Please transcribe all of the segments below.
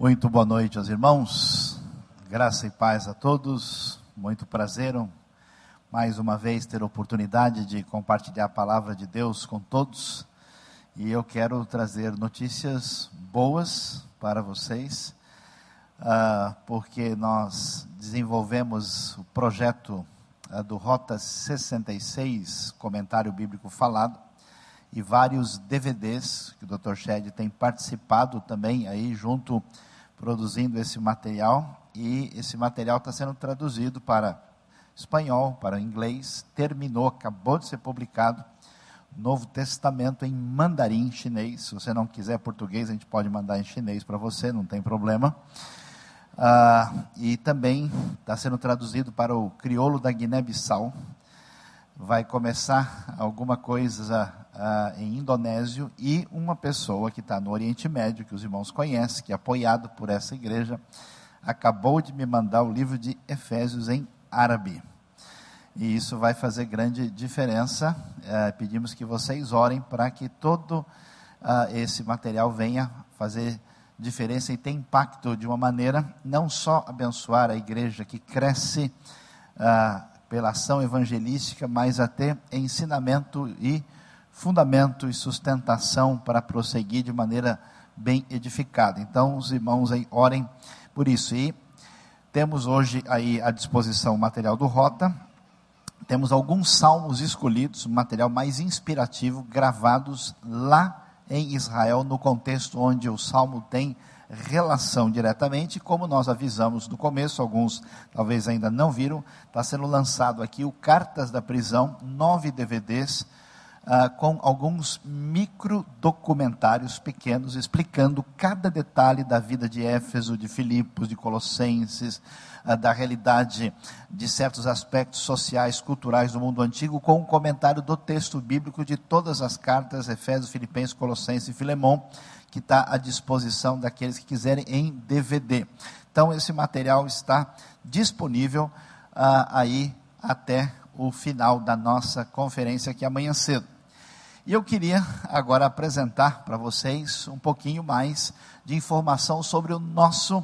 Muito boa noite aos irmãos, graça e paz a todos, muito prazer mais uma vez ter a oportunidade de compartilhar a palavra de Deus com todos. E eu quero trazer notícias boas para vocês, uh, porque nós desenvolvemos o projeto uh, do Rota 66, Comentário Bíblico Falado, e vários DVDs que o Dr. Shed tem participado também aí junto produzindo esse material e esse material está sendo traduzido para espanhol, para inglês, terminou, acabou de ser publicado Novo Testamento em mandarim chinês. Se você não quiser português, a gente pode mandar em chinês para você, não tem problema. Ah, e também está sendo traduzido para o crioulo da Guiné-Bissau, vai começar alguma coisa uh, em indonésio e uma pessoa que está no Oriente Médio, que os irmãos conhecem, que é apoiado por essa igreja, acabou de me mandar o livro de Efésios em árabe. E isso vai fazer grande diferença. Uh, pedimos que vocês orem para que todo uh, esse material venha fazer diferença e ter impacto de uma maneira não só abençoar a igreja que cresce uh, pela ação evangelística, mas até ensinamento e fundamento e sustentação para prosseguir de maneira bem edificada. Então, os irmãos aí orem por isso. E temos hoje aí à disposição o material do Rota, temos alguns salmos escolhidos, material mais inspirativo, gravados lá em Israel, no contexto onde o salmo tem relação diretamente, como nós avisamos no começo, alguns talvez ainda não viram, está sendo lançado aqui o Cartas da Prisão, nove DVDs, uh, com alguns micro documentários pequenos explicando cada detalhe da vida de Éfeso, de Filipos, de Colossenses, uh, da realidade de certos aspectos sociais, culturais do mundo antigo, com um comentário do texto bíblico de todas as cartas, Efésios, Filipenses, Colossenses e Filemão que está à disposição daqueles que quiserem em DVD. Então, esse material está disponível ah, aí até o final da nossa conferência aqui amanhã cedo. E eu queria agora apresentar para vocês um pouquinho mais de informação sobre o nosso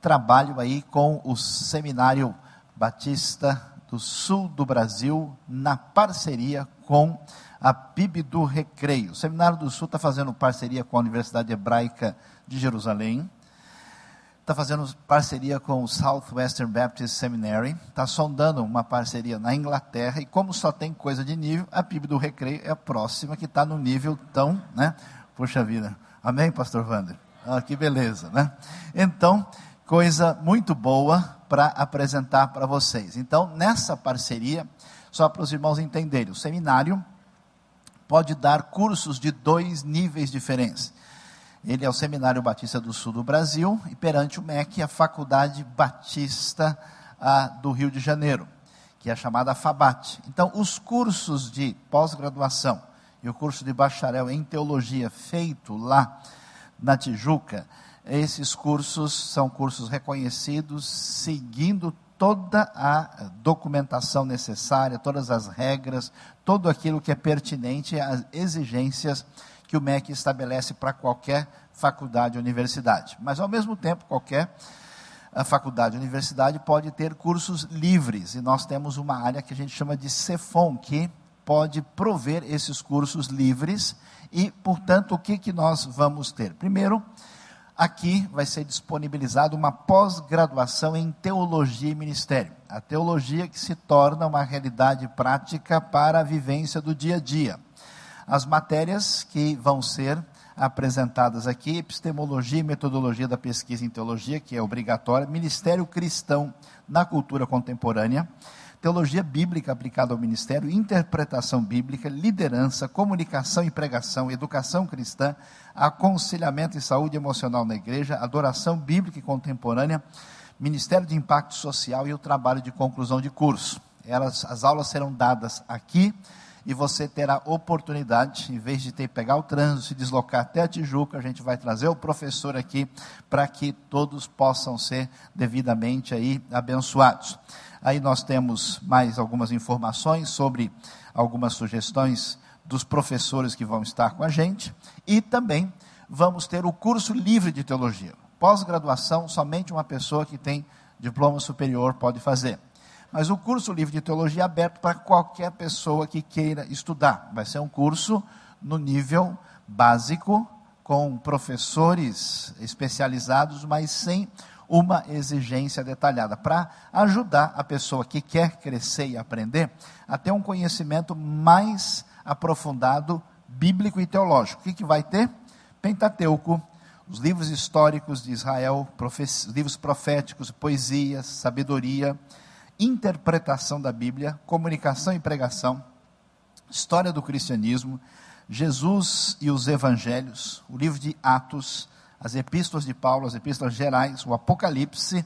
trabalho aí com o Seminário Batista do Sul do Brasil, na parceria com a PIB do Recreio. O Seminário do Sul está fazendo parceria com a Universidade Hebraica de Jerusalém, está fazendo parceria com o Southwestern Baptist Seminary, está sondando uma parceria na Inglaterra, e como só tem coisa de nível, a PIB do Recreio é a próxima que está no nível tão, né? Puxa vida. Amém, pastor Wander? Ah, que beleza, né? Então, coisa muito boa para apresentar para vocês. Então, nessa parceria, só para os irmãos entenderem, o seminário pode dar cursos de dois níveis diferentes. Ele é o Seminário Batista do Sul do Brasil e perante o MEC a Faculdade Batista a, do Rio de Janeiro, que é chamada FABAT. Então, os cursos de pós-graduação e o curso de bacharel em teologia feito lá na Tijuca, esses cursos são cursos reconhecidos, seguindo toda a documentação necessária, todas as regras, tudo aquilo que é pertinente às exigências que o MEC estabelece para qualquer faculdade ou universidade. Mas, ao mesmo tempo, qualquer ah, faculdade ou universidade pode ter cursos livres, e nós temos uma área que a gente chama de CEFOM, que pode prover esses cursos livres, e, portanto, o que, que nós vamos ter? Primeiro, aqui vai ser disponibilizado uma pós-graduação em teologia e ministério. A teologia que se torna uma realidade prática para a vivência do dia a dia. As matérias que vão ser apresentadas aqui, epistemologia e metodologia da pesquisa em teologia, que é obrigatória, ministério cristão na cultura contemporânea, teologia bíblica aplicada ao ministério, interpretação bíblica, liderança, comunicação e pregação, educação cristã, aconselhamento e saúde emocional na igreja, adoração bíblica e contemporânea, ministério de impacto social e o trabalho de conclusão de curso. Elas, as aulas serão dadas aqui e você terá oportunidade, em vez de ter pegar o trânsito, se deslocar até a Tijuca, a gente vai trazer o professor aqui para que todos possam ser devidamente aí abençoados. Aí nós temos mais algumas informações sobre algumas sugestões dos professores que vão estar com a gente e também vamos ter o curso livre de teologia. pós-graduação, somente uma pessoa que tem diploma superior pode fazer. Mas o curso livre de teologia é aberto para qualquer pessoa que queira estudar. Vai ser um curso no nível básico, com professores especializados, mas sem uma exigência detalhada, para ajudar a pessoa que quer crescer e aprender a ter um conhecimento mais aprofundado, bíblico e teológico. O que, que vai ter? Pentateuco, os livros históricos de Israel, livros proféticos, poesias, sabedoria, interpretação da Bíblia, comunicação e pregação, história do cristianismo, Jesus e os evangelhos, o livro de Atos, as epístolas de Paulo, as epístolas gerais, o Apocalipse,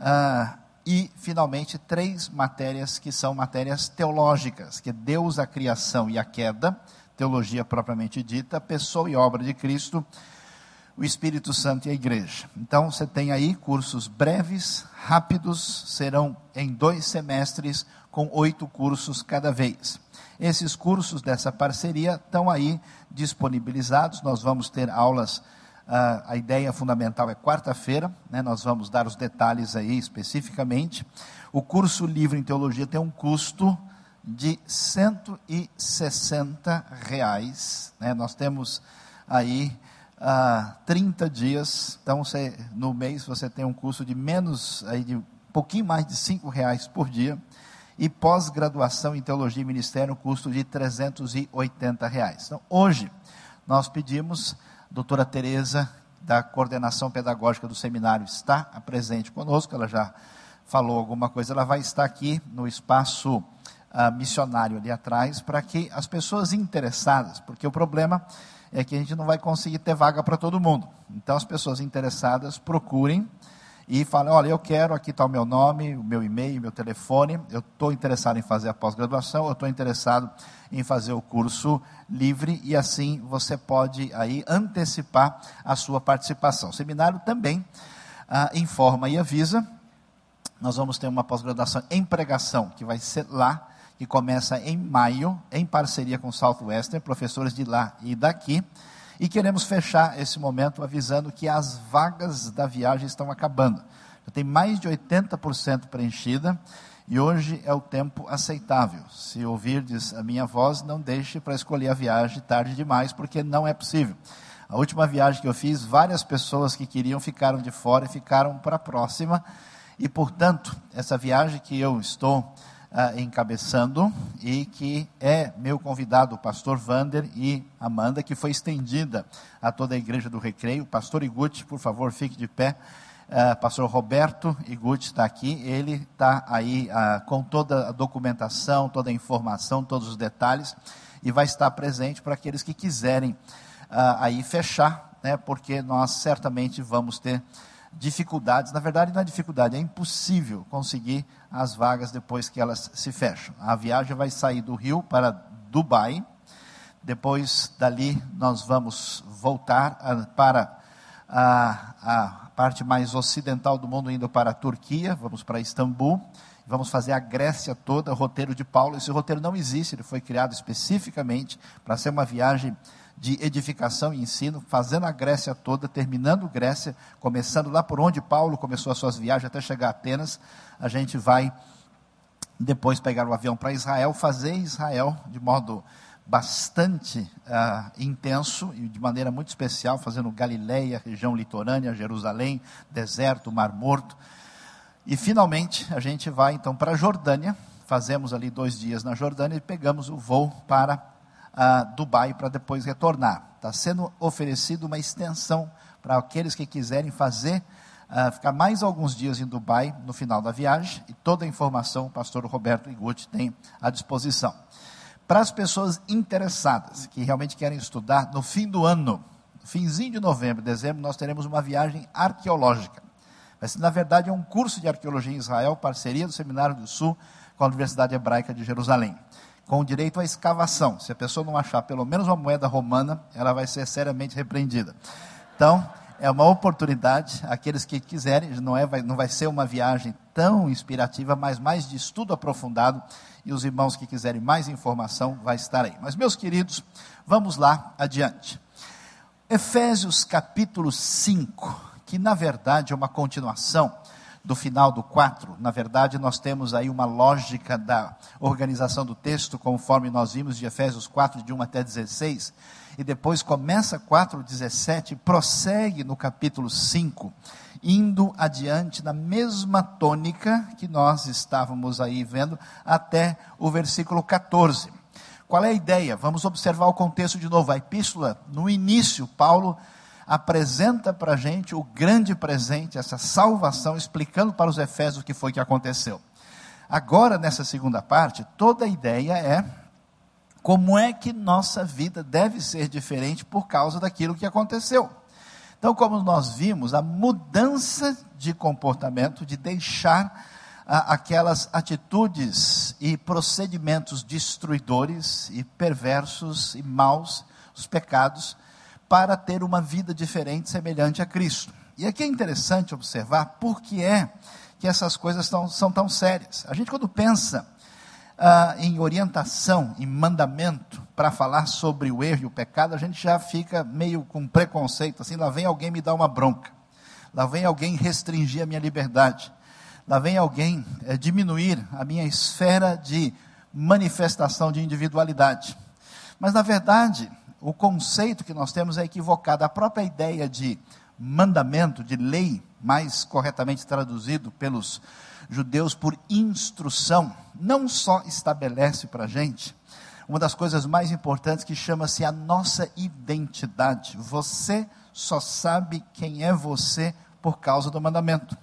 uh, e, finalmente, três matérias que são matérias teológicas, que é Deus, a criação e a queda, teologia propriamente dita, pessoa e obra de Cristo, o Espírito Santo e a igreja. Então, você tem aí cursos breves, rápidos, serão em dois semestres, com oito cursos cada vez. Esses cursos dessa parceria estão aí disponibilizados, nós vamos ter aulas Uh, a ideia fundamental é quarta-feira, né, nós vamos dar os detalhes aí especificamente. O curso livre em teologia tem um custo de 160 reais. Né, nós temos aí ah, 30 dias, então você, no mês você tem um custo de menos, aí de pouquinho mais de 5 reais por dia. E pós-graduação em teologia e ministério, um custo de 380 reais. Então, hoje, nós pedimos doutora Tereza, da coordenação pedagógica do seminário, está presente conosco, ela já falou alguma coisa, ela vai estar aqui no espaço uh, missionário ali atrás, para que as pessoas interessadas, porque o problema é que a gente não vai conseguir ter vaga para todo mundo. Então as pessoas interessadas procurem e falem, olha, eu quero, aqui está o meu nome, o meu e-mail, meu telefone, eu estou interessado em fazer a pós-graduação, eu estou interessado em fazer o curso livre e assim você pode aí antecipar a sua participação. O seminário também ah, informa e avisa. Nós vamos ter uma pós-graduação em pregação que vai ser lá, que começa em maio, em parceria com Southwestern, professores de lá e daqui. E queremos fechar esse momento avisando que as vagas da viagem estão acabando. Já tem mais de 80% preenchida e hoje é o tempo aceitável. Se ouvirdes a minha voz, não deixe para escolher a viagem tarde demais, porque não é possível. A última viagem que eu fiz, várias pessoas que queriam ficaram de fora e ficaram para a próxima. E, portanto, essa viagem que eu estou uh, encabeçando e que é meu convidado, o pastor Vander e Amanda, que foi estendida a toda a igreja do Recreio. Pastor Iguti, por favor, fique de pé. Uh, pastor Roberto Iguti está aqui, ele está aí uh, com toda a documentação, toda a informação, todos os detalhes, e vai estar presente para aqueles que quiserem uh, aí fechar, né, porque nós certamente vamos ter dificuldades, na verdade não é dificuldade, é impossível conseguir as vagas depois que elas se fecham. A viagem vai sair do Rio para Dubai, depois dali nós vamos voltar para a, a parte mais ocidental do mundo, indo para a Turquia, vamos para Istambul, vamos fazer a Grécia toda, roteiro de Paulo. Esse roteiro não existe, ele foi criado especificamente para ser uma viagem de edificação e ensino, fazendo a Grécia toda, terminando Grécia, começando lá por onde Paulo começou as suas viagens até chegar a Atenas. A gente vai depois pegar o avião para Israel, fazer Israel de modo bastante uh, intenso e de maneira muito especial, fazendo Galileia, região litorânea, Jerusalém, deserto, Mar Morto. E finalmente a gente vai então para a Jordânia, fazemos ali dois dias na Jordânia e pegamos o voo para uh, Dubai para depois retornar. Está sendo oferecido uma extensão para aqueles que quiserem fazer, uh, ficar mais alguns dias em Dubai no final da viagem, e toda a informação o pastor Roberto Iguti tem à disposição. Para as pessoas interessadas, que realmente querem estudar, no fim do ano, finzinho de novembro, dezembro, nós teremos uma viagem arqueológica. Mas, na verdade, é um curso de arqueologia em Israel, parceria do Seminário do Sul com a Universidade Hebraica de Jerusalém, com direito à escavação. Se a pessoa não achar pelo menos uma moeda romana, ela vai ser seriamente repreendida. Então, é uma oportunidade, aqueles que quiserem, não, é, vai, não vai ser uma viagem tão inspirativa, mas mais de estudo aprofundado, e os irmãos que quiserem mais informação, vai estar aí. Mas, meus queridos, vamos lá adiante. Efésios capítulo 5, que na verdade é uma continuação do final do 4. Na verdade, nós temos aí uma lógica da organização do texto, conforme nós vimos de Efésios 4, de 1 até 16, e depois começa 4, 17 e prossegue no capítulo 5, indo adiante na mesma tônica que nós estávamos aí vendo até o versículo 14. Qual é a ideia? Vamos observar o contexto de novo. A epístola, no início, Paulo apresenta para a gente o grande presente, essa salvação, explicando para os Efésios o que foi que aconteceu. Agora, nessa segunda parte, toda a ideia é como é que nossa vida deve ser diferente por causa daquilo que aconteceu. Então, como nós vimos, a mudança de comportamento, de deixar ah, aquelas atitudes e procedimentos destruidores e perversos e maus, os pecados, para ter uma vida diferente, semelhante a Cristo. E aqui é interessante observar por que é que essas coisas são tão sérias. A gente, quando pensa ah, em orientação, em mandamento, para falar sobre o erro e o pecado, a gente já fica meio com preconceito, assim, lá vem alguém me dar uma bronca, lá vem alguém restringir a minha liberdade, lá vem alguém é, diminuir a minha esfera de manifestação de individualidade. Mas, na verdade, o conceito que nós temos é equivocado. A própria ideia de mandamento, de lei, mais corretamente traduzido pelos judeus por instrução, não só estabelece para a gente uma das coisas mais importantes que chama-se a nossa identidade. Você só sabe quem é você por causa do mandamento.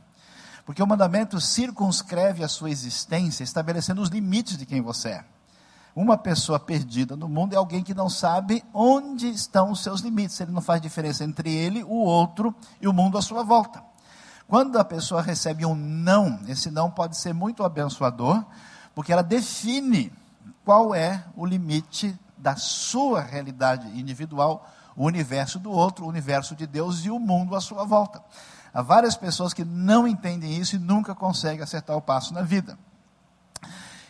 Porque o mandamento circunscreve a sua existência, estabelecendo os limites de quem você é. Uma pessoa perdida no mundo é alguém que não sabe onde estão os seus limites. Ele não faz diferença entre ele, o outro e o mundo à sua volta. Quando a pessoa recebe um não, esse não pode ser muito abençoador, porque ela define qual é o limite da sua realidade individual, o universo do outro, o universo de Deus e o mundo à sua volta. Há várias pessoas que não entendem isso e nunca conseguem acertar o passo na vida.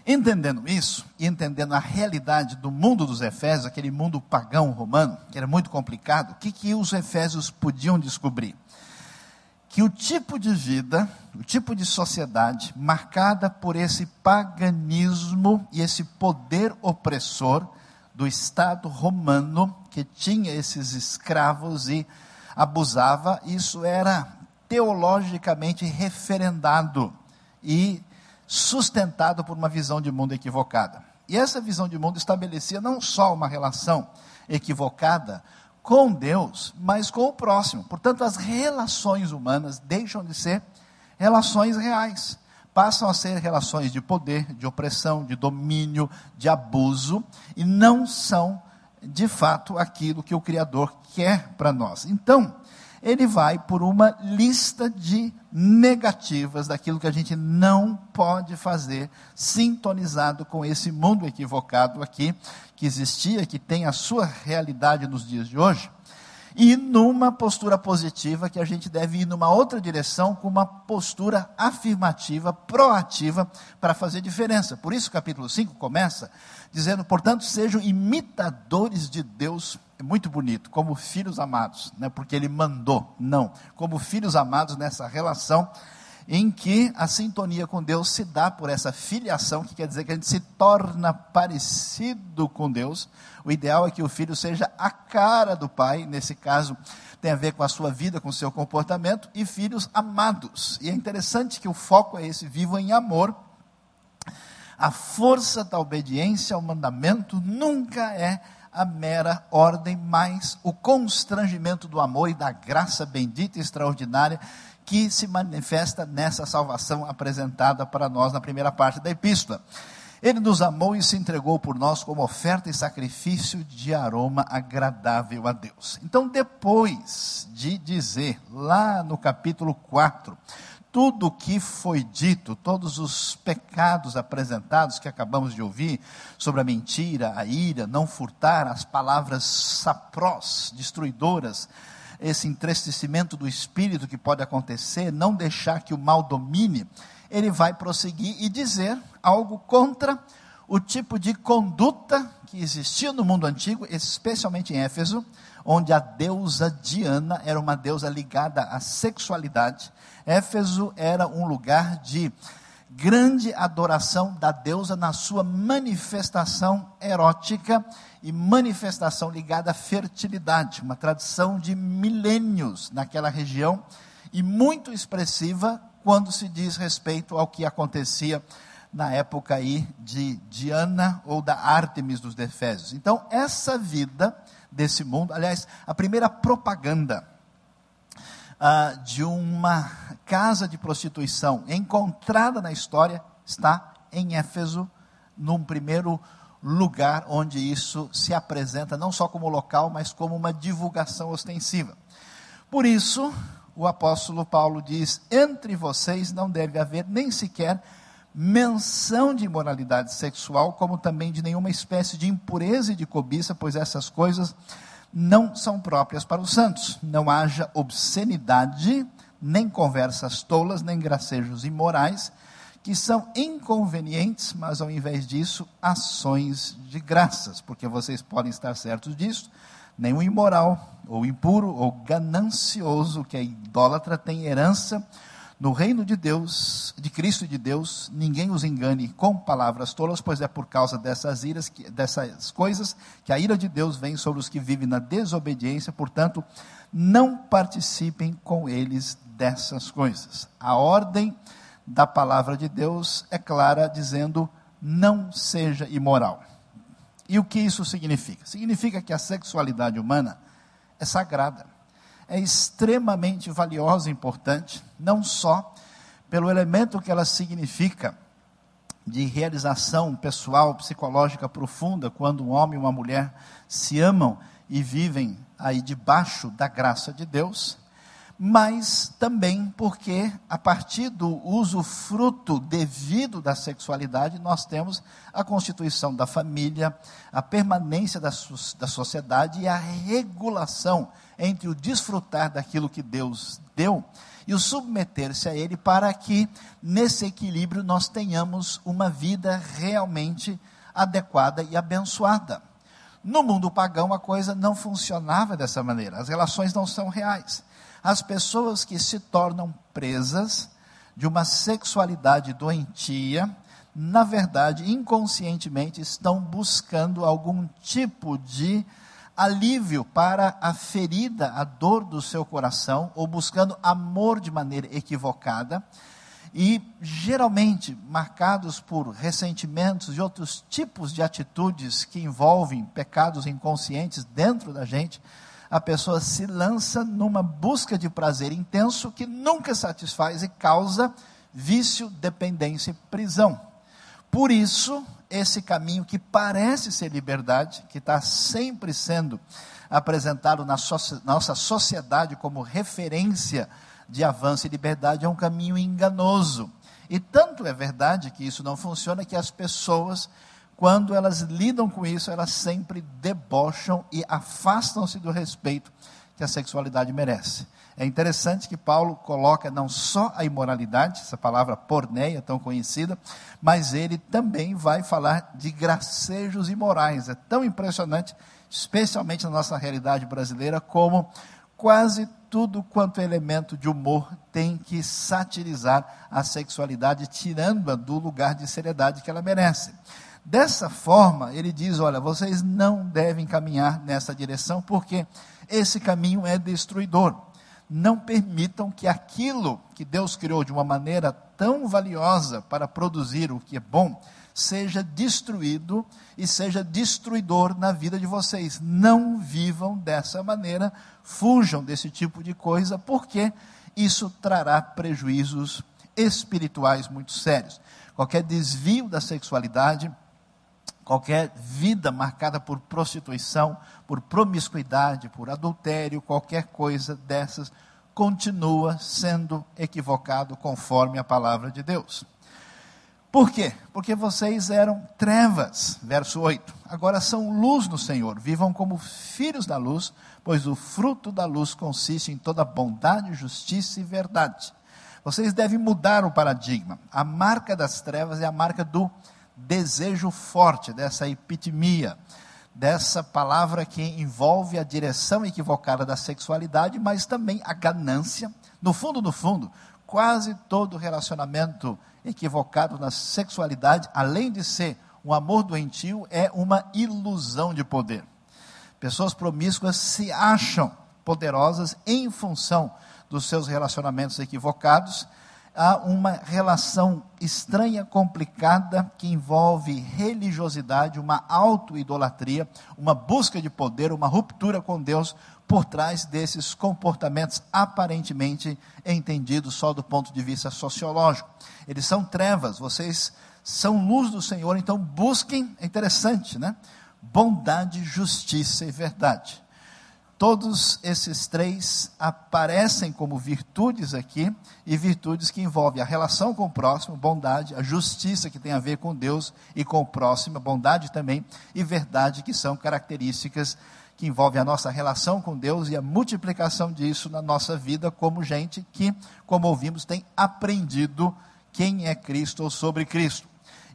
Entendendo isso, e entendendo a realidade do mundo dos Efésios, aquele mundo pagão romano, que era muito complicado, o que, que os Efésios podiam descobrir? Que o tipo de vida, o tipo de sociedade marcada por esse paganismo e esse poder opressor do Estado romano, que tinha esses escravos e abusava, isso era teologicamente referendado e sustentado por uma visão de mundo equivocada. E essa visão de mundo estabelecia não só uma relação equivocada com Deus, mas com o próximo. Portanto, as relações humanas deixam de ser relações reais, passam a ser relações de poder, de opressão, de domínio, de abuso, e não são, de fato, aquilo que o Criador quer para nós. Então, ele vai por uma lista de negativas daquilo que a gente não pode fazer, sintonizado com esse mundo equivocado aqui, que existia, que tem a sua realidade nos dias de hoje, e numa postura positiva que a gente deve ir numa outra direção, com uma postura afirmativa, proativa, para fazer diferença. Por isso, o capítulo 5 começa dizendo: portanto, sejam imitadores de Deus. É muito bonito, como filhos amados, não é porque ele mandou, não, como filhos amados nessa relação em que a sintonia com Deus se dá por essa filiação, que quer dizer que a gente se torna parecido com Deus. O ideal é que o filho seja a cara do pai, nesse caso tem a ver com a sua vida, com o seu comportamento, e filhos amados. E é interessante que o foco é esse, vivo em amor. A força da obediência ao mandamento nunca é a mera ordem, mas o constrangimento do amor e da graça bendita e extraordinária que se manifesta nessa salvação apresentada para nós na primeira parte da epístola. Ele nos amou e se entregou por nós como oferta e sacrifício de aroma agradável a Deus. Então, depois de dizer, lá no capítulo 4, tudo o que foi dito, todos os pecados apresentados que acabamos de ouvir, sobre a mentira, a ira, não furtar, as palavras saprós, destruidoras, esse entristecimento do espírito que pode acontecer, não deixar que o mal domine, ele vai prosseguir e dizer algo contra o tipo de conduta que existia no mundo antigo, especialmente em Éfeso, onde a deusa Diana era uma deusa ligada à sexualidade. Éfeso era um lugar de grande adoração da deusa na sua manifestação erótica e manifestação ligada à fertilidade, uma tradição de milênios naquela região e muito expressiva quando se diz respeito ao que acontecia na época aí de Diana ou da Ártemis dos Efésios. Então, essa vida desse mundo, aliás, a primeira propaganda uh, de uma casa de prostituição encontrada na história está em Éfeso, num primeiro lugar onde isso se apresenta não só como local, mas como uma divulgação ostensiva. Por isso, o apóstolo Paulo diz: entre vocês não deve haver nem sequer menção de imoralidade sexual, como também de nenhuma espécie de impureza e de cobiça, pois essas coisas não são próprias para os santos. Não haja obscenidade, nem conversas tolas, nem gracejos imorais, que são inconvenientes, mas ao invés disso, ações de graças, porque vocês podem estar certos disso. Nenhum imoral, ou impuro, ou ganancioso, que é idólatra, tem herança no reino de Deus, de Cristo e de Deus, ninguém os engane com palavras tolas, pois é por causa dessas iras, que, dessas coisas, que a ira de Deus vem sobre os que vivem na desobediência, portanto, não participem com eles dessas coisas. A ordem da palavra de Deus é clara, dizendo: não seja imoral. E o que isso significa? Significa que a sexualidade humana é sagrada é extremamente valiosa e importante, não só pelo elemento que ela significa de realização pessoal, psicológica profunda, quando um homem e uma mulher se amam e vivem aí debaixo da graça de Deus, mas também porque, a partir do uso fruto devido da sexualidade, nós temos a constituição da família, a permanência da, da sociedade e a regulação entre o desfrutar daquilo que Deus deu e o submeter-se a Ele, para que, nesse equilíbrio, nós tenhamos uma vida realmente adequada e abençoada. No mundo pagão, a coisa não funcionava dessa maneira, as relações não são reais as pessoas que se tornam presas de uma sexualidade doentia, na verdade, inconscientemente estão buscando algum tipo de alívio para a ferida, a dor do seu coração, ou buscando amor de maneira equivocada, e geralmente marcados por ressentimentos e outros tipos de atitudes que envolvem pecados inconscientes dentro da gente, a pessoa se lança numa busca de prazer intenso que nunca satisfaz e causa vício, dependência e prisão. Por isso, esse caminho que parece ser liberdade, que está sempre sendo apresentado na nossa sociedade como referência de avanço e liberdade, é um caminho enganoso. E tanto é verdade que isso não funciona que as pessoas quando elas lidam com isso, elas sempre debocham e afastam-se do respeito que a sexualidade merece. É interessante que Paulo coloca não só a imoralidade, essa palavra porneia tão conhecida, mas ele também vai falar de gracejos imorais. É tão impressionante, especialmente na nossa realidade brasileira, como quase tudo quanto é elemento de humor tem que satirizar a sexualidade, tirando-a do lugar de seriedade que ela merece. Dessa forma, ele diz: olha, vocês não devem caminhar nessa direção, porque esse caminho é destruidor. Não permitam que aquilo que Deus criou de uma maneira tão valiosa para produzir o que é bom, seja destruído e seja destruidor na vida de vocês. Não vivam dessa maneira, fujam desse tipo de coisa, porque isso trará prejuízos espirituais muito sérios. Qualquer desvio da sexualidade qualquer vida marcada por prostituição, por promiscuidade, por adultério, qualquer coisa dessas, continua sendo equivocado conforme a palavra de Deus. Por quê? Porque vocês eram trevas, verso 8. Agora são luz no Senhor. Vivam como filhos da luz, pois o fruto da luz consiste em toda bondade, justiça e verdade. Vocês devem mudar o paradigma. A marca das trevas é a marca do desejo forte, dessa epitimia, dessa palavra que envolve a direção equivocada da sexualidade, mas também a ganância. No fundo, no fundo, quase todo relacionamento equivocado na sexualidade, além de ser um amor doentio, é uma ilusão de poder. Pessoas promíscuas se acham poderosas em função dos seus relacionamentos equivocados há uma relação estranha, complicada, que envolve religiosidade, uma auto-idolatria, uma busca de poder, uma ruptura com Deus por trás desses comportamentos aparentemente entendidos só do ponto de vista sociológico. Eles são trevas, vocês são luz do Senhor, então busquem, é interessante, né? Bondade, justiça e verdade. Todos esses três aparecem como virtudes aqui, e virtudes que envolvem a relação com o próximo, bondade, a justiça que tem a ver com Deus e com o próximo, bondade também, e verdade, que são características que envolvem a nossa relação com Deus e a multiplicação disso na nossa vida como gente que, como ouvimos, tem aprendido quem é Cristo ou sobre Cristo.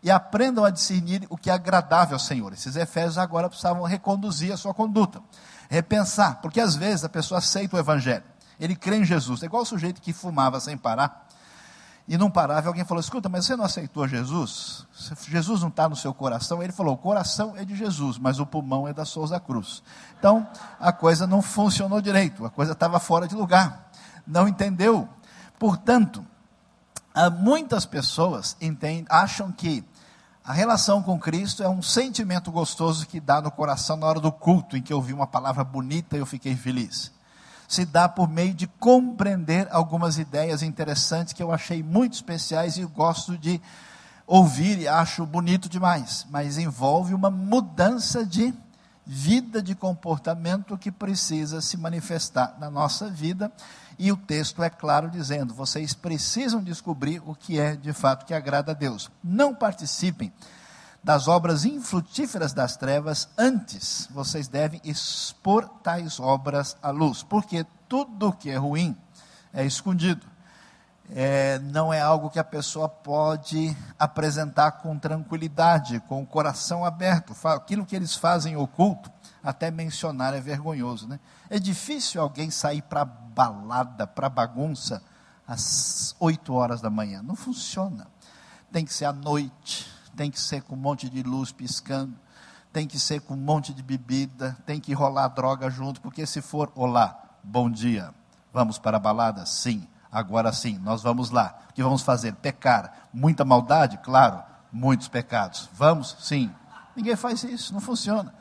E aprendam a discernir o que é agradável ao Senhor. Esses Efésios agora precisavam reconduzir a sua conduta repensar, porque às vezes a pessoa aceita o evangelho, ele crê em Jesus, é igual o sujeito que fumava sem parar, e não parava, e alguém falou, escuta, mas você não aceitou Jesus? Jesus não está no seu coração? Ele falou, o coração é de Jesus, mas o pulmão é da Souza Cruz. Então, a coisa não funcionou direito, a coisa estava fora de lugar, não entendeu. Portanto, muitas pessoas entendem, acham que a relação com Cristo é um sentimento gostoso que dá no coração na hora do culto, em que eu ouvi uma palavra bonita e eu fiquei feliz. Se dá por meio de compreender algumas ideias interessantes que eu achei muito especiais e gosto de ouvir e acho bonito demais, mas envolve uma mudança de vida de comportamento que precisa se manifestar na nossa vida e o texto é claro dizendo: vocês precisam descobrir o que é de fato que agrada a Deus. Não participem das obras infrutíferas das trevas, antes vocês devem expor tais obras à luz, porque tudo que é ruim é escondido. É, não é algo que a pessoa pode apresentar com tranquilidade, com o coração aberto. Aquilo que eles fazem oculto, até mencionar é vergonhoso. Né? É difícil alguém sair para balada, para bagunça, às 8 horas da manhã. Não funciona. Tem que ser à noite, tem que ser com um monte de luz piscando, tem que ser com um monte de bebida, tem que rolar droga junto, porque se for, olá, bom dia, vamos para a balada? Sim, agora sim, nós vamos lá. O que vamos fazer? Pecar. Muita maldade? Claro, muitos pecados. Vamos? Sim. Ninguém faz isso, não funciona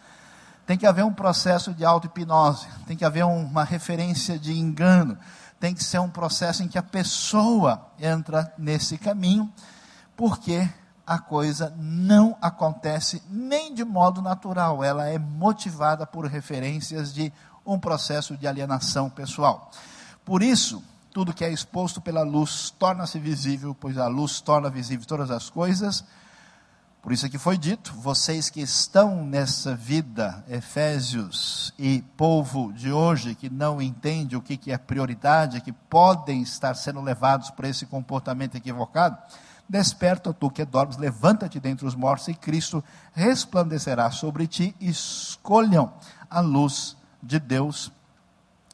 tem que haver um processo de auto-hipnose, tem que haver uma referência de engano, tem que ser um processo em que a pessoa entra nesse caminho, porque a coisa não acontece nem de modo natural, ela é motivada por referências de um processo de alienação pessoal. Por isso, tudo que é exposto pela luz torna-se visível, pois a luz torna visível todas as coisas por isso que foi dito, vocês que estão nessa vida, Efésios e povo de hoje que não entende o que é prioridade, que podem estar sendo levados por esse comportamento equivocado, desperta tu que dormes, levanta-te dentre os mortos e Cristo resplandecerá sobre ti. Escolham a luz de Deus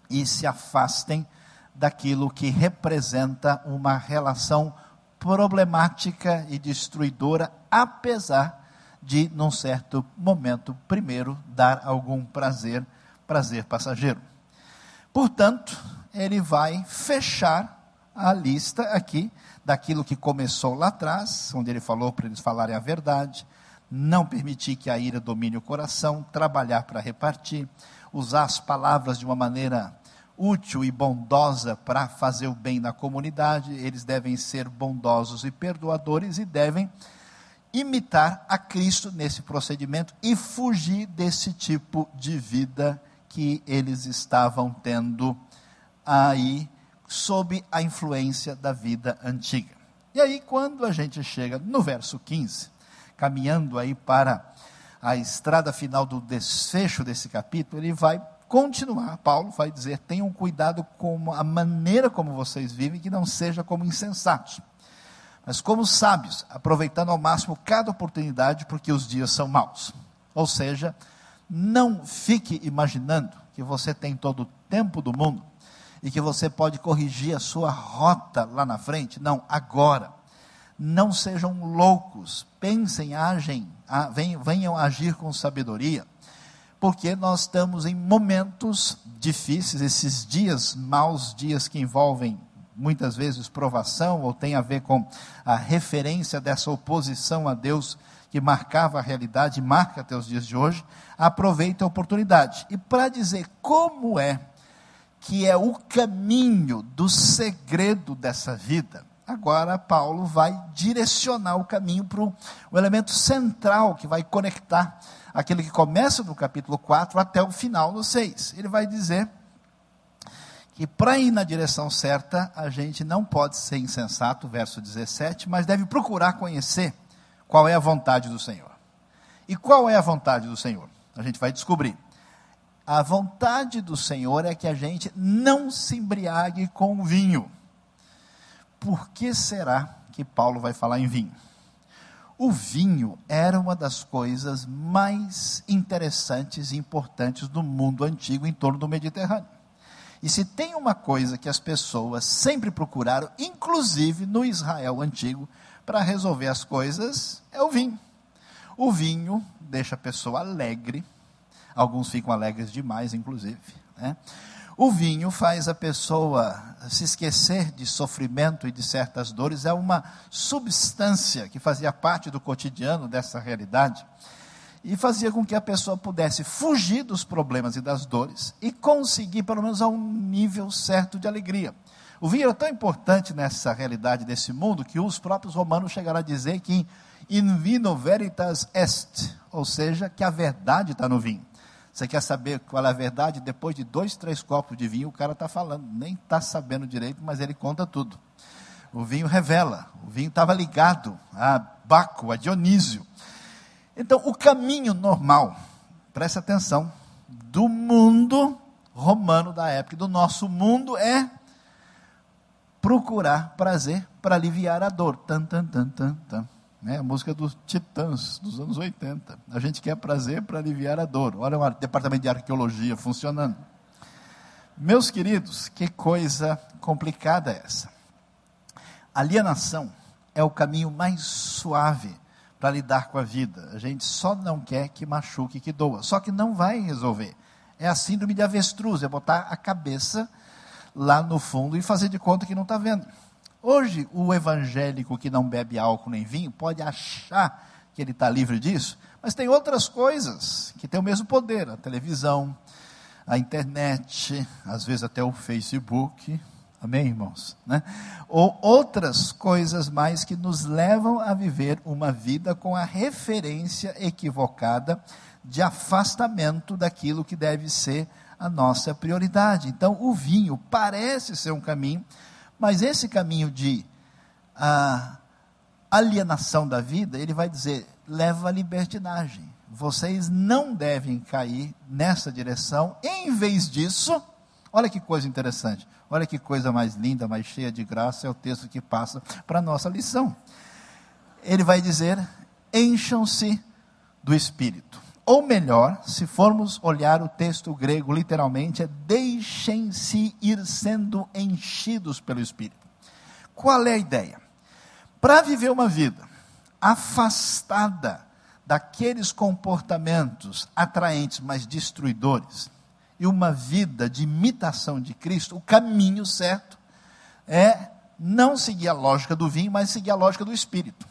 e se afastem daquilo que representa uma relação problemática e destruidora, apesar de, num certo momento, primeiro dar algum prazer, prazer passageiro. Portanto, ele vai fechar a lista aqui daquilo que começou lá atrás, onde ele falou para eles falarem a verdade, não permitir que a ira domine o coração, trabalhar para repartir, usar as palavras de uma maneira útil e bondosa para fazer o bem na comunidade, eles devem ser bondosos e perdoadores e devem imitar a Cristo nesse procedimento e fugir desse tipo de vida que eles estavam tendo aí sob a influência da vida antiga. E aí quando a gente chega no verso 15, caminhando aí para a estrada final do desfecho desse capítulo, ele vai continuar, Paulo vai dizer: tenham cuidado com a maneira como vocês vivem, que não seja como insensatos, mas como sábios, aproveitando ao máximo cada oportunidade, porque os dias são maus. Ou seja, Não fique imaginando que você tem todo o tempo do mundo e que você pode corrigir a sua rota lá na frente. Não, agora. Não sejam loucos, pensem, agem, venham agir com sabedoria, porque nós estamos em momentos difíceis, esses dias, maus dias que envolvem muitas vezes provação, ou tem a ver com a referência dessa oposição a Deus que marcava a realidade, marca até os dias de hoje, aproveite a oportunidade. E para dizer como é que é o caminho do segredo dessa vida, agora Paulo vai direcionar o caminho para o elemento central que vai conectar aquele que começa no capítulo 4 até o final no 6. Ele vai dizer que para ir na direção certa, a gente não pode ser insensato, verso 17, mas deve procurar conhecer qual é a vontade do Senhor. E qual é a vontade do Senhor? A gente vai descobrir. A vontade do Senhor é que a gente não se embriague com vinho. Por que será que Paulo vai falar em vinho? O vinho era uma das coisas mais interessantes e importantes do mundo antigo em torno do Mediterrâneo. E se tem uma coisa que as pessoas sempre procuraram, inclusive no Israel antigo, para resolver as coisas, é o vinho. O vinho deixa a pessoa alegre, alguns ficam alegres demais, inclusive. Né? O vinho faz a pessoa se esquecer de sofrimento e de certas dores, é uma substância que fazia parte do cotidiano dessa realidade e fazia com que a pessoa pudesse fugir dos problemas e das dores e conseguir, pelo menos, a um nível certo de alegria. O vinho era tão importante nessa realidade desse mundo que os próprios romanos chegaram a dizer que in vino veritas est, ou seja, que a verdade está no vinho. Você quer saber qual é a verdade? Depois de dois, três copos de vinho, o cara está falando, nem está sabendo direito, mas ele conta tudo. O vinho revela, o vinho estava ligado a Baco, a Dionísio. Então, o caminho normal, preste atenção, do mundo romano da época, do nosso mundo, é procurar prazer para aliviar a dor. Tan, tan, tan, tan, tan né? música dos Titãs, dos anos 80. A gente quer prazer para aliviar a dor. Olha o departamento de arqueologia funcionando. Meus queridos, que coisa complicada é essa. Alienação é o caminho mais suave para lidar com a vida. A gente só não quer que machuque, que doa. Só que não vai resolver. É a síndrome de avestruz, é botar a cabeça lá no fundo e fazer de conta que não está vendo. Hoje, o evangélico que não bebe álcool nem vinho pode achar que ele está livre disso, mas tem outras coisas que têm o mesmo poder: a televisão, a internet, às vezes até o Facebook. Amém, irmãos? Né? Ou outras coisas mais que nos levam a viver uma vida com a referência equivocada de afastamento daquilo que deve ser a nossa prioridade. Então, o vinho parece ser um caminho mas esse caminho de ah, alienação da vida, ele vai dizer, leva à libertinagem. Vocês não devem cair nessa direção. Em vez disso, olha que coisa interessante. Olha que coisa mais linda, mais cheia de graça é o texto que passa para a nossa lição. Ele vai dizer: encham-se do Espírito. Ou melhor, se formos olhar o texto grego literalmente, é deixem-se ir sendo enchidos pelo Espírito. Qual é a ideia? Para viver uma vida afastada daqueles comportamentos atraentes, mas destruidores, e uma vida de imitação de Cristo, o caminho certo é não seguir a lógica do vinho, mas seguir a lógica do Espírito.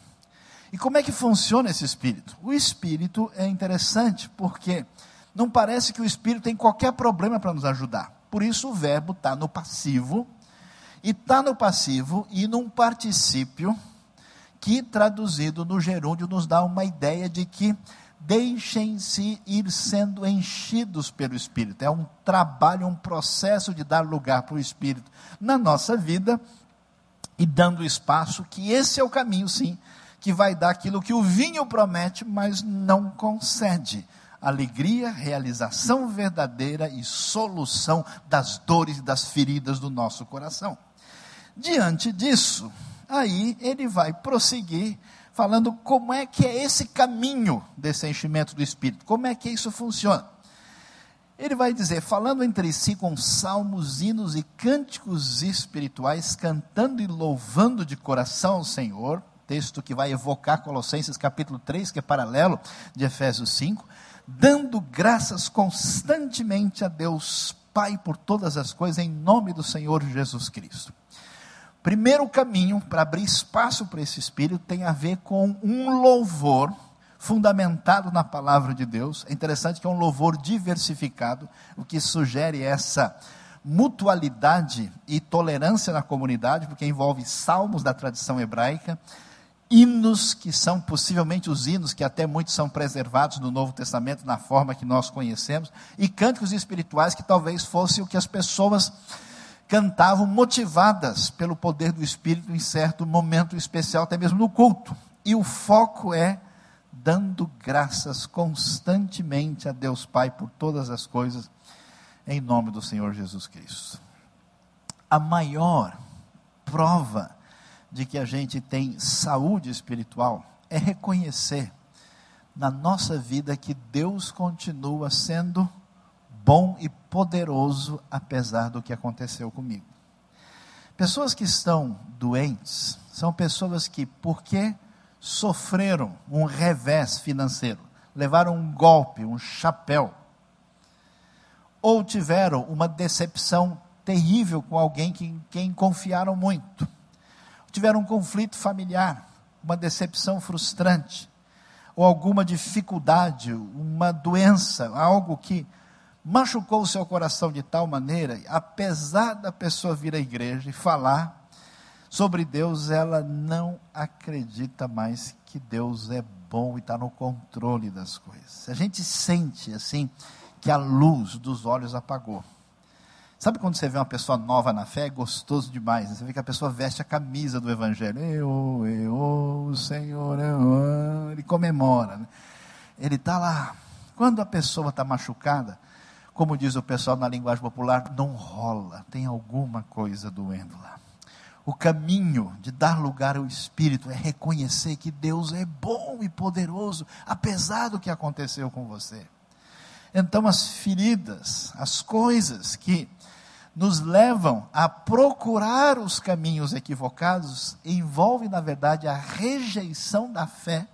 E como é que funciona esse espírito? O espírito é interessante porque não parece que o espírito tem qualquer problema para nos ajudar. Por isso o verbo está no passivo, e está no passivo e num particípio que, traduzido no gerúndio, nos dá uma ideia de que deixem-se ir sendo enchidos pelo Espírito. É um trabalho, um processo de dar lugar para o Espírito na nossa vida e dando espaço, que esse é o caminho, sim, que vai dar aquilo que o vinho promete, mas não concede. Alegria, realização verdadeira e solução das dores e das feridas do nosso coração. Diante disso, aí ele vai prosseguir falando como é que é esse caminho desse enchimento do Espírito, como é que isso funciona. Ele vai dizer, falando entre si com salmos, hinos e cânticos espirituais, cantando e louvando de coração o Senhor, texto que vai evocar Colossenses capítulo 3, que é paralelo de Efésios 5, dando graças constantemente a Deus Pai por todas as coisas, em nome do Senhor Jesus Cristo. Primeiro caminho para abrir espaço para esse Espírito tem a ver com um louvor fundamentado na palavra de Deus. É interessante que é um louvor diversificado, o que sugere essa mutualidade e tolerância na comunidade, porque envolve salmos da tradição hebraica, hinos que são possivelmente os hinos que até muitos são preservados no Novo Testamento na forma que nós conhecemos, e cânticos espirituais que talvez fosse o que as pessoas cantavam motivadas pelo poder do Espírito em certo momento especial, até mesmo no culto. E o foco é dando graças constantemente a Deus Pai por todas as coisas, em nome do Senhor Jesus Cristo. A maior prova de que a gente tem saúde espiritual é reconhecer na nossa vida que Deus continua sendo bom e poderoso apesar do que aconteceu comigo. Pessoas que estão doentes são pessoas que, porque sofreram um revés financeiro, levaram um golpe, um chapéu, ou tiveram uma decepção terrível com alguém que, quem confiaram muito tiveram um conflito familiar, uma decepção frustrante, ou alguma dificuldade, uma doença, algo que machucou o seu coração de tal maneira, apesar da pessoa vir à igreja e falar sobre Deus, ela não acredita mais que Deus é bom e está no controle das coisas. A gente sente assim que a luz dos olhos apagou. Sabe quando você vê uma pessoa nova na fé? É gostoso demais. Né? Você vê que a pessoa veste a camisa do Evangelho. Eu, eu, o Senhor, eu, ele comemora. Né? Ele está lá. Quando a pessoa está machucada, como diz o pessoal na linguagem popular, não rola, tem alguma coisa doendo lá. O caminho de dar lugar ao Espírito é reconhecer que Deus é bom e poderoso, apesar do que aconteceu com você. Então, as feridas, as coisas que nos levam a procurar os caminhos equivocados, envolve, na verdade, a rejeição da fé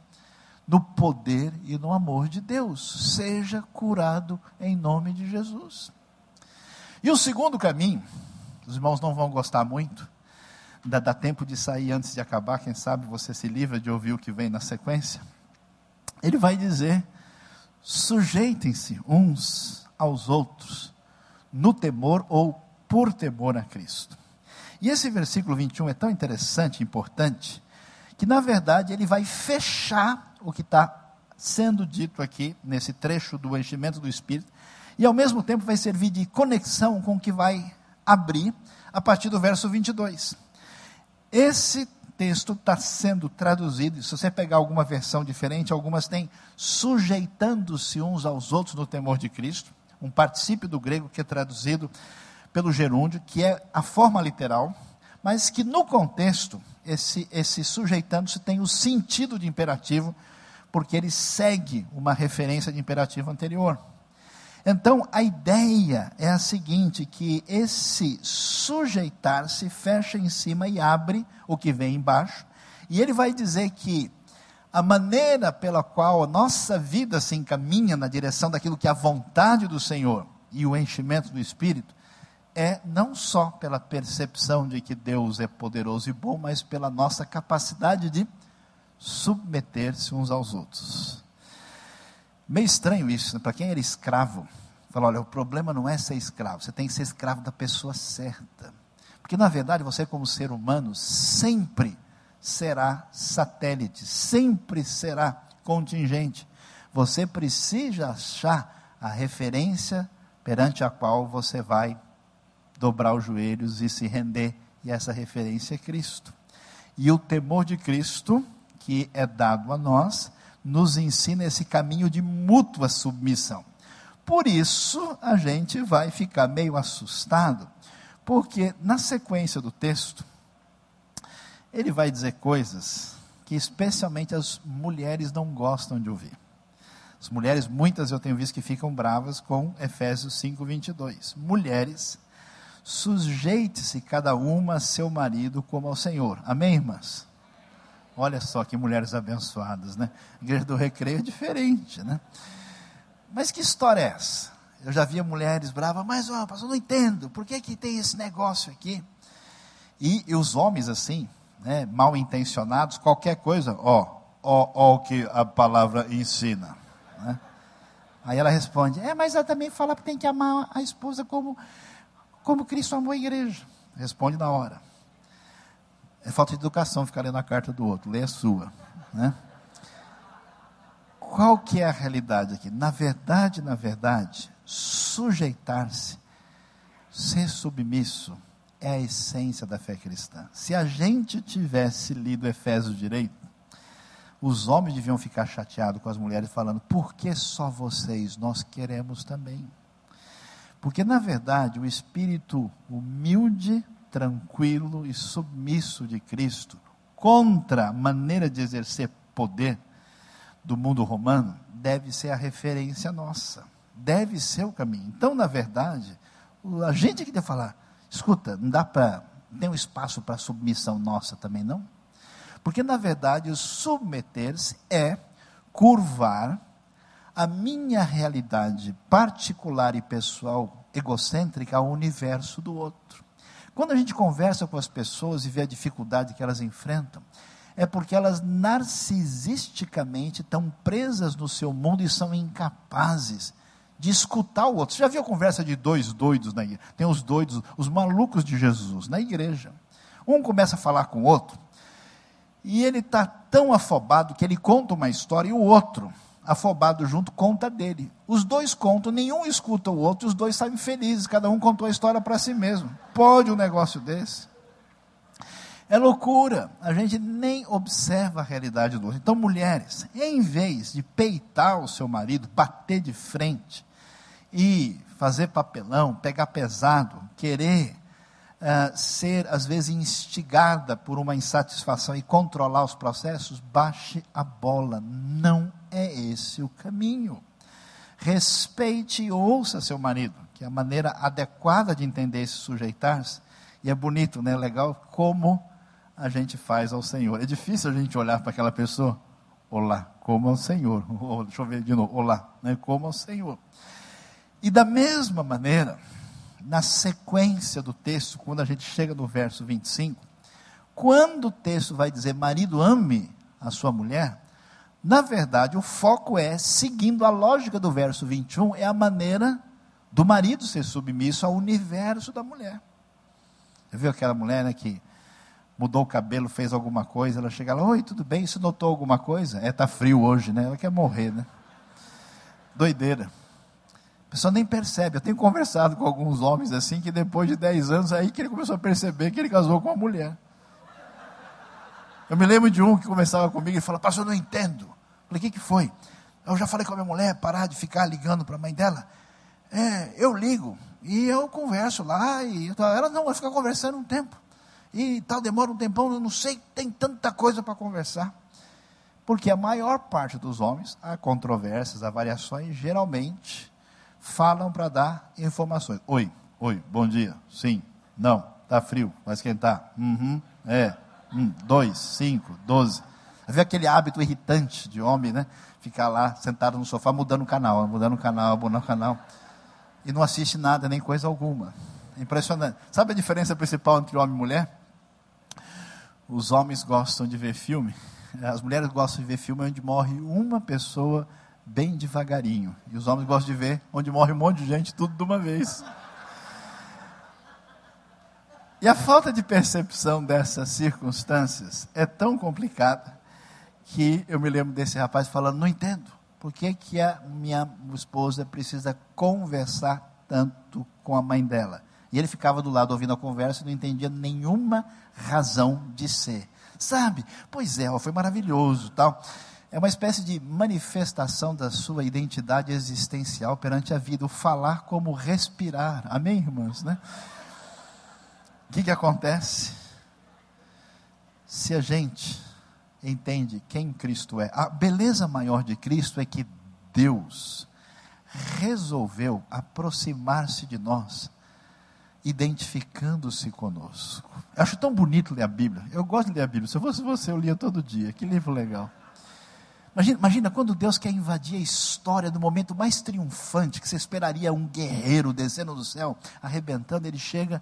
no poder e no amor de Deus. Seja curado em nome de Jesus. E o segundo caminho, os irmãos não vão gostar muito, ainda dá tempo de sair antes de acabar, quem sabe você se livra de ouvir o que vem na sequência. Ele vai dizer: sujeitem-se uns aos outros no temor ou por temor a Cristo. E esse versículo 21 é tão interessante, importante, que na verdade ele vai fechar o que está sendo dito aqui, nesse trecho do enchimento do Espírito, e ao mesmo tempo vai servir de conexão com o que vai abrir a partir do verso 22. Esse texto está sendo traduzido, se você pegar alguma versão diferente, algumas têm sujeitando-se uns aos outros no temor de Cristo, um particípio do grego que é traduzido pelo gerúndio, que é a forma literal, mas que no contexto, esse, esse sujeitando-se tem o sentido de imperativo, porque ele segue uma referência de imperativo anterior. Então, a ideia é a seguinte: que esse sujeitar-se fecha em cima e abre o que vem embaixo, e ele vai dizer que a maneira pela qual a nossa vida se encaminha na direção daquilo que é a vontade do Senhor e o enchimento do Espírito é não só pela percepção de que Deus é poderoso e bom, mas pela nossa capacidade de submeter-se uns aos outros. Meio estranho isso, né? para quem era escravo, fala, olha, o problema não é ser escravo, você tem que ser escravo da pessoa certa. Porque na verdade você como ser humano sempre será satélite, sempre será contingente. Você precisa achar a referência perante a qual você vai dobrar os joelhos e se render, e essa referência é Cristo. E o temor de Cristo, que é dado a nós, nos ensina esse caminho de mútua submissão. Por isso, a gente vai ficar meio assustado, porque na sequência do texto, ele vai dizer coisas que especialmente as mulheres não gostam de ouvir. As mulheres, muitas eu tenho visto que ficam bravas com Efésios 5, 22. Mulheres, sujeite-se cada uma a seu marido como ao Senhor. Amém, irmãs? Olha só que mulheres abençoadas, né? Igreja do recreio é diferente, né? Mas que história é essa? Eu já via mulheres bravas, mas ó, pastor, não entendo, por que, que tem esse negócio aqui? E, e os homens assim, né, mal intencionados, qualquer coisa, ó, ó, ó o que a palavra ensina. Né? Aí ela responde: É, mas ela também fala que tem que amar a esposa como, como Cristo amou a igreja. Responde na hora. É falta de educação ficar lendo a carta do outro, lê a sua. Né? Qual que é a realidade aqui? Na verdade, na verdade, sujeitar-se, ser submisso, é a essência da fé cristã. Se a gente tivesse lido Efésios direito, os homens deviam ficar chateados com as mulheres, falando: por que só vocês? Nós queremos também. Porque, na verdade, o espírito humilde, tranquilo e submisso de Cristo, contra a maneira de exercer poder do mundo romano, deve ser a referência nossa, deve ser o caminho. Então, na verdade, a gente que deve falar: escuta, não dá para. Tem um espaço para submissão nossa também, não? Porque, na verdade, submeter-se é curvar a minha realidade particular e pessoal egocêntrica ao universo do outro. Quando a gente conversa com as pessoas e vê a dificuldade que elas enfrentam, é porque elas narcisisticamente estão presas no seu mundo e são incapazes de escutar o outro. Você já viu a conversa de dois doidos na igreja? Tem os doidos, os malucos de Jesus na igreja. Um começa a falar com o outro, e ele está tão afobado que ele conta uma história e o outro, afobado junto, conta dele. Os dois contam, nenhum escuta o outro, os dois saem felizes, cada um contou a história para si mesmo. Pode um negócio desse? É loucura, a gente nem observa a realidade do outro. Então, mulheres, em vez de peitar o seu marido, bater de frente e fazer papelão, pegar pesado, querer uh, ser, às vezes, instigada por uma insatisfação e controlar os processos, baixe a bola. Não é esse o caminho. Respeite e ouça seu marido, que é a maneira adequada de entender esse sujeitar-se. E é bonito, né? Legal como a gente faz ao Senhor. É difícil a gente olhar para aquela pessoa, olá, como ao Senhor. deixa eu ver de novo, olá, né? como ao Senhor. E da mesma maneira, na sequência do texto, quando a gente chega no verso 25, quando o texto vai dizer marido ame a sua mulher, na verdade o foco é, seguindo a lógica do verso 21, é a maneira do marido ser submisso ao universo da mulher. Você viu aquela mulher né, que mudou o cabelo, fez alguma coisa, ela chega lá, oi, tudo bem? Você notou alguma coisa? É, tá frio hoje, né? Ela quer morrer, né? Doideira. A pessoa nem percebe. Eu tenho conversado com alguns homens assim, que depois de 10 anos, aí que ele começou a perceber que ele casou com uma mulher. Eu me lembro de um que começava comigo e falava, pastor, eu não entendo. Eu falei, o que, que foi? Eu já falei com a minha mulher, parar de ficar ligando para a mãe dela. É, eu ligo e eu converso lá, e ela não, vai ficar conversando um tempo. E tal, demora um tempão, eu não sei, tem tanta coisa para conversar. Porque a maior parte dos homens, há controvérsias, há variações, geralmente falam para dar informações. Oi, oi, bom dia, sim, não, está frio, vai esquentar, uhum, é, um, dois, cinco, doze. Havia aquele hábito irritante de homem, né? Ficar lá sentado no sofá mudando o canal, mudando o canal, mudando o canal. E não assiste nada, nem coisa alguma. Impressionante. Sabe a diferença principal entre homem e mulher? Os homens gostam de ver filme, as mulheres gostam de ver filme onde morre uma pessoa bem devagarinho. E os homens gostam de ver onde morre um monte de gente, tudo de uma vez. E a falta de percepção dessas circunstâncias é tão complicada que eu me lembro desse rapaz falando: não entendo, por que, que a minha esposa precisa conversar tanto com a mãe dela? E ele ficava do lado ouvindo a conversa e não entendia nenhuma razão de ser. Sabe? Pois é, foi maravilhoso, tal. É uma espécie de manifestação da sua identidade existencial perante a vida, o falar como respirar. Amém, irmãos? Né? O que, que acontece? Se a gente entende quem Cristo é. A beleza maior de Cristo é que Deus resolveu aproximar-se de nós, identificando-se conosco. Eu acho tão bonito ler a Bíblia. Eu gosto de ler a Bíblia. Se eu fosse você, eu lia todo dia. Que livro legal. Imagina, imagina quando Deus quer invadir a história no momento mais triunfante, que você esperaria um guerreiro descendo do céu, arrebentando, ele chega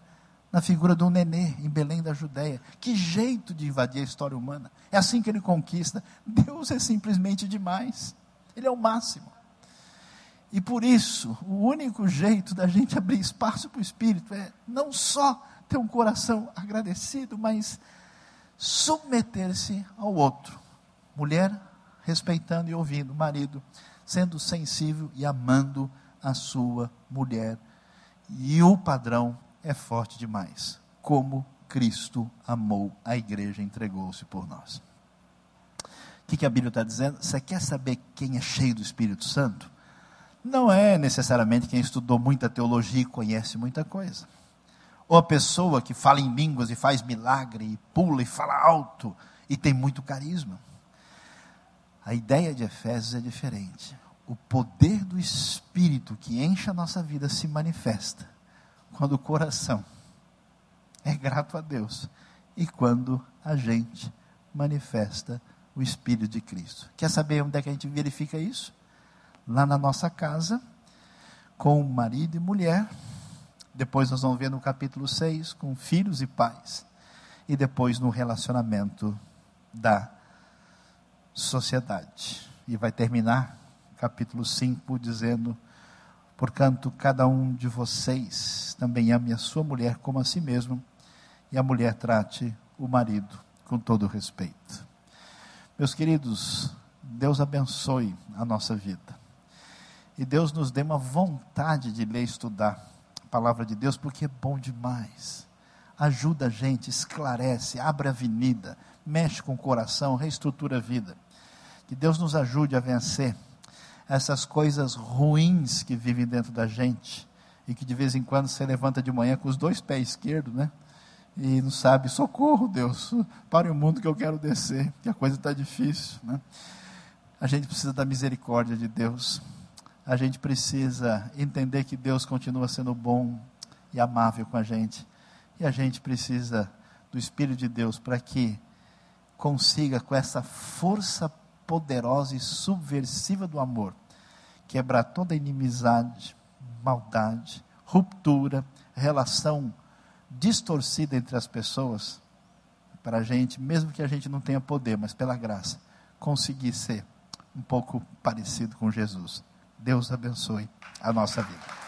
na figura de um nenê em Belém da Judéia. Que jeito de invadir a história humana. É assim que ele conquista. Deus é simplesmente demais. Ele é o máximo. E por isso, o único jeito da gente abrir espaço para o Espírito é não só ter um coração agradecido, mas submeter-se ao outro. Mulher respeitando e ouvindo, marido sendo sensível e amando a sua mulher. E o padrão é forte demais. Como Cristo amou a igreja entregou-se por nós. O que, que a Bíblia está dizendo? Você quer saber quem é cheio do Espírito Santo? Não é necessariamente quem estudou muita teologia e conhece muita coisa. Ou a pessoa que fala em línguas e faz milagre, e pula e fala alto, e tem muito carisma. A ideia de Efésios é diferente. O poder do Espírito que enche a nossa vida se manifesta quando o coração é grato a Deus e quando a gente manifesta o Espírito de Cristo. Quer saber onde é que a gente verifica isso? Lá na nossa casa, com marido e mulher. Depois nós vamos ver no capítulo 6, com filhos e pais. E depois no relacionamento da sociedade. E vai terminar capítulo 5 dizendo Portanto, cada um de vocês também ame a sua mulher como a si mesmo, e a mulher trate o marido com todo respeito. Meus queridos, Deus abençoe a nossa vida. E Deus nos dê uma vontade de ler e estudar a palavra de Deus, porque é bom demais. Ajuda a gente, esclarece, abre a avenida, mexe com o coração, reestrutura a vida. Que Deus nos ajude a vencer essas coisas ruins que vivem dentro da gente e que de vez em quando você levanta de manhã com os dois pés esquerdos, né? E não sabe, socorro, Deus, para o mundo que eu quero descer, que a coisa está difícil, né? A gente precisa da misericórdia de Deus. A gente precisa entender que Deus continua sendo bom e amável com a gente. E a gente precisa do Espírito de Deus para que consiga, com essa força poderosa e subversiva do amor, quebrar toda inimizade, maldade, ruptura, relação distorcida entre as pessoas, para a gente, mesmo que a gente não tenha poder, mas pela graça, conseguir ser um pouco parecido com Jesus. Deus abençoe a nossa vida.